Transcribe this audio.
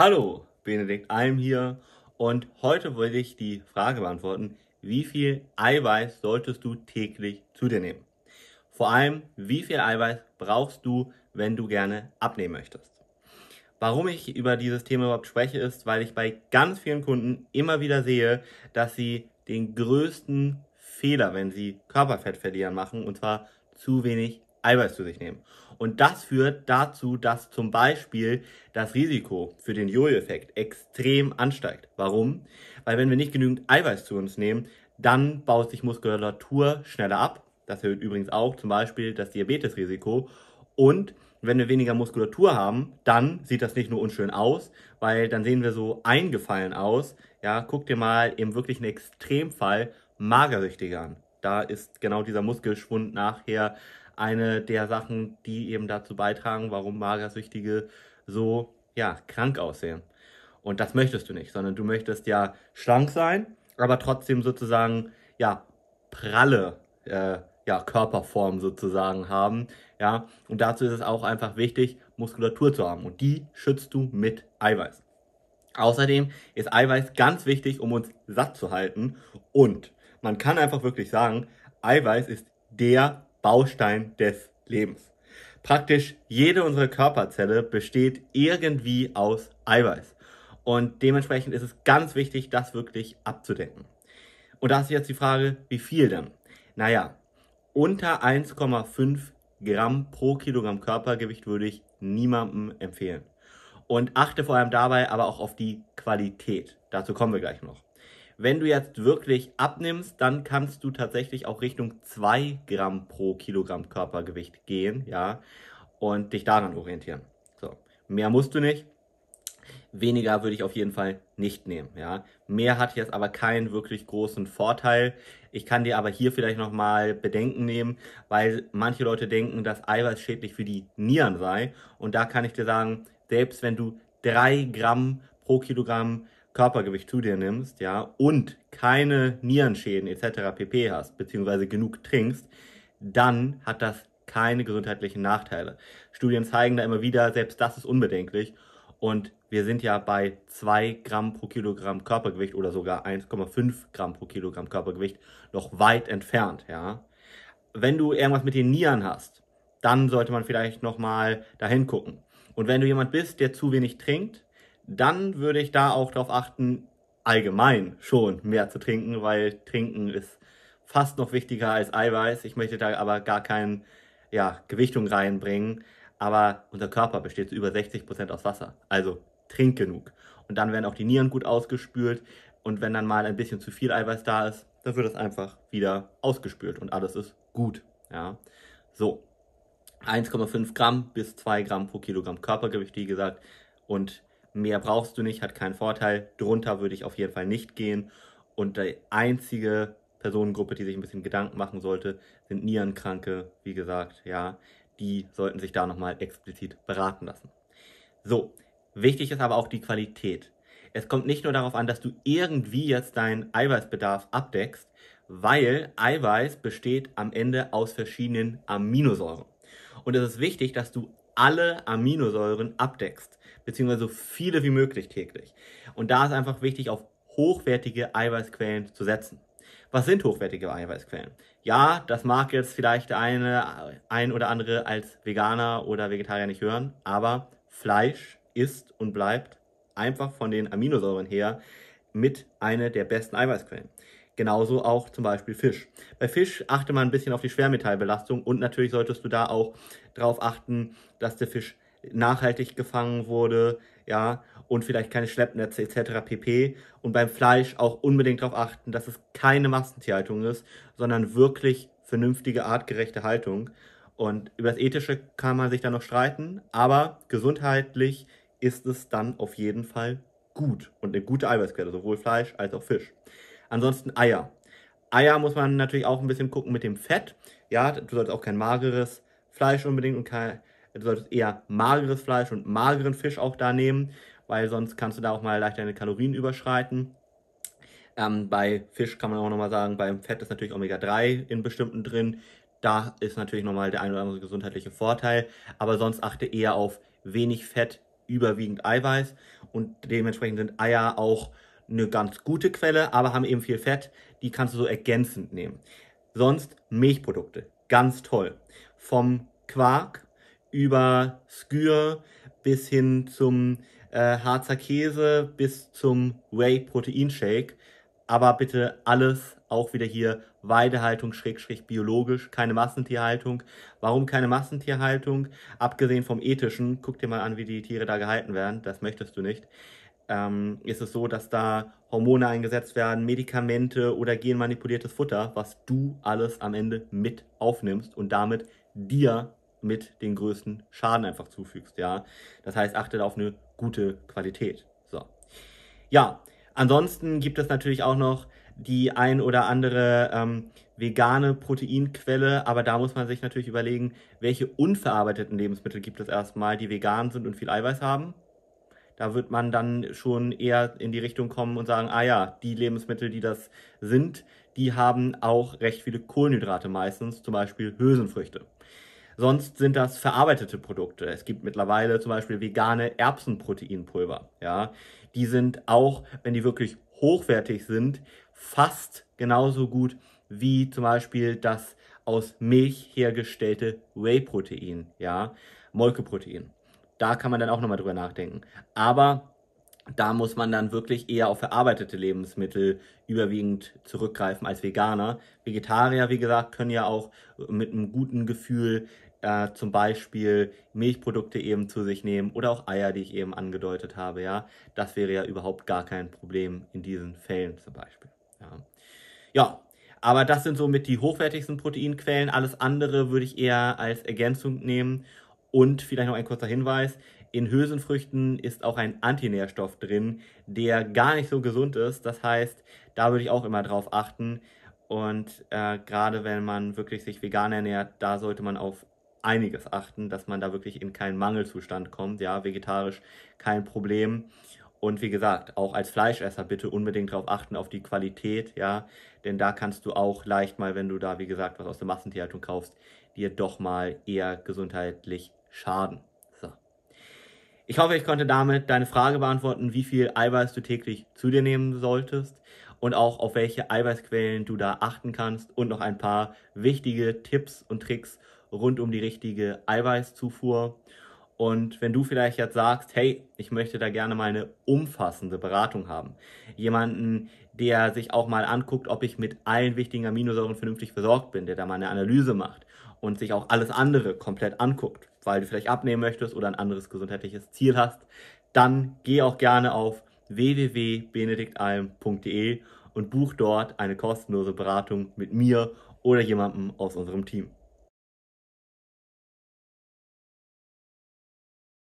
Hallo, Benedikt Alm hier und heute wollte ich die Frage beantworten, wie viel Eiweiß solltest du täglich zu dir nehmen? Vor allem, wie viel Eiweiß brauchst du, wenn du gerne abnehmen möchtest? Warum ich über dieses Thema überhaupt spreche, ist, weil ich bei ganz vielen Kunden immer wieder sehe, dass sie den größten Fehler, wenn sie Körperfett verlieren, machen, und zwar zu wenig Eiweiß zu sich nehmen. Und das führt dazu, dass zum Beispiel das Risiko für den Jojo-Effekt extrem ansteigt. Warum? Weil wenn wir nicht genügend Eiweiß zu uns nehmen, dann baut sich Muskulatur schneller ab. Das erhöht übrigens auch zum Beispiel das Diabetesrisiko. Und wenn wir weniger Muskulatur haben, dann sieht das nicht nur unschön aus, weil dann sehen wir so eingefallen aus. Ja, guck dir mal im wirklichen Extremfall Magersüchtige an. Da ist genau dieser Muskelschwund nachher eine der Sachen, die eben dazu beitragen, warum Magersüchtige so ja, krank aussehen. Und das möchtest du nicht, sondern du möchtest ja schlank sein, aber trotzdem sozusagen ja pralle äh, ja, Körperform sozusagen haben. Ja, und dazu ist es auch einfach wichtig, Muskulatur zu haben. Und die schützt du mit Eiweiß. Außerdem ist Eiweiß ganz wichtig, um uns satt zu halten. Und man kann einfach wirklich sagen, Eiweiß ist der Baustein des Lebens. Praktisch jede unserer Körperzelle besteht irgendwie aus Eiweiß. Und dementsprechend ist es ganz wichtig, das wirklich abzudecken. Und da ist jetzt die Frage, wie viel denn? Naja, unter 1,5 Gramm pro Kilogramm Körpergewicht würde ich niemandem empfehlen. Und achte vor allem dabei aber auch auf die Qualität. Dazu kommen wir gleich noch. Wenn du jetzt wirklich abnimmst, dann kannst du tatsächlich auch Richtung 2 Gramm pro Kilogramm Körpergewicht gehen, ja, und dich daran orientieren. So, mehr musst du nicht. Weniger würde ich auf jeden Fall nicht nehmen, ja. Mehr hat jetzt aber keinen wirklich großen Vorteil. Ich kann dir aber hier vielleicht nochmal Bedenken nehmen, weil manche Leute denken, dass Eiweiß schädlich für die Nieren sei. Und da kann ich dir sagen, selbst wenn du 3 Gramm pro Kilogramm Körpergewicht zu dir nimmst, ja, und keine Nierenschäden etc. pp hast, beziehungsweise genug trinkst, dann hat das keine gesundheitlichen Nachteile. Studien zeigen da immer wieder, selbst das ist unbedenklich. Und wir sind ja bei 2 Gramm pro Kilogramm Körpergewicht oder sogar 1,5 Gramm pro Kilogramm Körpergewicht noch weit entfernt, ja. Wenn du irgendwas mit den Nieren hast, dann sollte man vielleicht nochmal dahin gucken. Und wenn du jemand bist, der zu wenig trinkt, dann würde ich da auch darauf achten, allgemein schon mehr zu trinken, weil Trinken ist fast noch wichtiger als Eiweiß. Ich möchte da aber gar keine ja, Gewichtung reinbringen. Aber unser Körper besteht zu über 60 Prozent aus Wasser. Also trink genug. Und dann werden auch die Nieren gut ausgespült. Und wenn dann mal ein bisschen zu viel Eiweiß da ist, dann wird es einfach wieder ausgespült und alles ist gut. Ja. So. 1,5 Gramm bis 2 Gramm pro Kilogramm Körpergewicht, wie gesagt. Und Mehr brauchst du nicht, hat keinen Vorteil. Drunter würde ich auf jeden Fall nicht gehen. Und die einzige Personengruppe, die sich ein bisschen Gedanken machen sollte, sind Nierenkranke, wie gesagt, ja. Die sollten sich da nochmal explizit beraten lassen. So, wichtig ist aber auch die Qualität. Es kommt nicht nur darauf an, dass du irgendwie jetzt deinen Eiweißbedarf abdeckst, weil Eiweiß besteht am Ende aus verschiedenen Aminosäuren. Und es ist wichtig, dass du alle Aminosäuren abdeckst, beziehungsweise so viele wie möglich täglich. Und da ist einfach wichtig, auf hochwertige Eiweißquellen zu setzen. Was sind hochwertige Eiweißquellen? Ja, das mag jetzt vielleicht eine, ein oder andere als Veganer oder Vegetarier nicht hören, aber Fleisch ist und bleibt einfach von den Aminosäuren her mit einer der besten Eiweißquellen. Genauso auch zum Beispiel Fisch. Bei Fisch achte man ein bisschen auf die Schwermetallbelastung und natürlich solltest du da auch darauf achten, dass der Fisch nachhaltig gefangen wurde, ja, und vielleicht keine Schleppnetze etc. pp. Und beim Fleisch auch unbedingt darauf achten, dass es keine Massentierhaltung ist, sondern wirklich vernünftige, artgerechte Haltung. Und über das Ethische kann man sich da noch streiten, aber gesundheitlich ist es dann auf jeden Fall gut und eine gute Eiweißquelle, sowohl Fleisch als auch Fisch. Ansonsten Eier. Eier muss man natürlich auch ein bisschen gucken mit dem Fett. Ja, du solltest auch kein mageres Fleisch unbedingt und kein, du solltest eher mageres Fleisch und mageren Fisch auch da nehmen, weil sonst kannst du da auch mal leicht deine Kalorien überschreiten. Ähm, bei Fisch kann man auch nochmal sagen, beim Fett ist natürlich Omega-3 in bestimmten drin. Da ist natürlich nochmal der ein oder andere gesundheitliche Vorteil. Aber sonst achte eher auf wenig Fett, überwiegend Eiweiß und dementsprechend sind Eier auch eine ganz gute Quelle, aber haben eben viel Fett. Die kannst du so ergänzend nehmen. Sonst Milchprodukte, ganz toll. Vom Quark über Skür bis hin zum äh, Harzer Käse bis zum Whey Protein Shake. Aber bitte alles auch wieder hier Weidehaltung schrägstrich biologisch, keine Massentierhaltung. Warum keine Massentierhaltung? Abgesehen vom ethischen, guck dir mal an, wie die Tiere da gehalten werden, das möchtest du nicht. Ähm, ist es so, dass da Hormone eingesetzt werden, Medikamente oder genmanipuliertes Futter, was du alles am Ende mit aufnimmst und damit dir mit den größten Schaden einfach zufügst, ja. Das heißt, achte auf eine gute Qualität. So. Ja, ansonsten gibt es natürlich auch noch die ein oder andere ähm, vegane Proteinquelle, aber da muss man sich natürlich überlegen, welche unverarbeiteten Lebensmittel gibt es erstmal, die vegan sind und viel Eiweiß haben. Da wird man dann schon eher in die Richtung kommen und sagen, ah ja, die Lebensmittel, die das sind, die haben auch recht viele Kohlenhydrate meistens, zum Beispiel Hülsenfrüchte. Sonst sind das verarbeitete Produkte. Es gibt mittlerweile zum Beispiel vegane Erbsenproteinpulver. Ja, die sind auch, wenn die wirklich hochwertig sind, fast genauso gut wie zum Beispiel das aus Milch hergestellte Whey-Protein, ja, Molkeprotein. Da kann man dann auch nochmal drüber nachdenken. Aber da muss man dann wirklich eher auf verarbeitete Lebensmittel überwiegend zurückgreifen als Veganer. Vegetarier, wie gesagt, können ja auch mit einem guten Gefühl äh, zum Beispiel Milchprodukte eben zu sich nehmen oder auch Eier, die ich eben angedeutet habe, ja. Das wäre ja überhaupt gar kein Problem in diesen Fällen zum Beispiel. Ja, ja aber das sind somit die hochwertigsten Proteinquellen. Alles andere würde ich eher als Ergänzung nehmen. Und vielleicht noch ein kurzer Hinweis. In Hülsenfrüchten ist auch ein Antinährstoff drin, der gar nicht so gesund ist. Das heißt, da würde ich auch immer drauf achten. Und äh, gerade wenn man wirklich sich vegan ernährt, da sollte man auf einiges achten, dass man da wirklich in keinen Mangelzustand kommt. Ja, vegetarisch kein Problem. Und wie gesagt, auch als Fleischesser bitte unbedingt darauf achten, auf die Qualität, ja, denn da kannst du auch leicht mal, wenn du da, wie gesagt, was aus der Massentierhaltung kaufst, dir doch mal eher gesundheitlich schaden. So. Ich hoffe, ich konnte damit deine Frage beantworten, wie viel Eiweiß du täglich zu dir nehmen solltest und auch auf welche Eiweißquellen du da achten kannst und noch ein paar wichtige Tipps und Tricks rund um die richtige Eiweißzufuhr. Und wenn du vielleicht jetzt sagst, hey, ich möchte da gerne mal eine umfassende Beratung haben, jemanden, der sich auch mal anguckt, ob ich mit allen wichtigen Aminosäuren vernünftig versorgt bin, der da mal eine Analyse macht und sich auch alles andere komplett anguckt, weil du vielleicht abnehmen möchtest oder ein anderes gesundheitliches Ziel hast, dann geh auch gerne auf www.benediktalm.de und buch dort eine kostenlose Beratung mit mir oder jemandem aus unserem Team.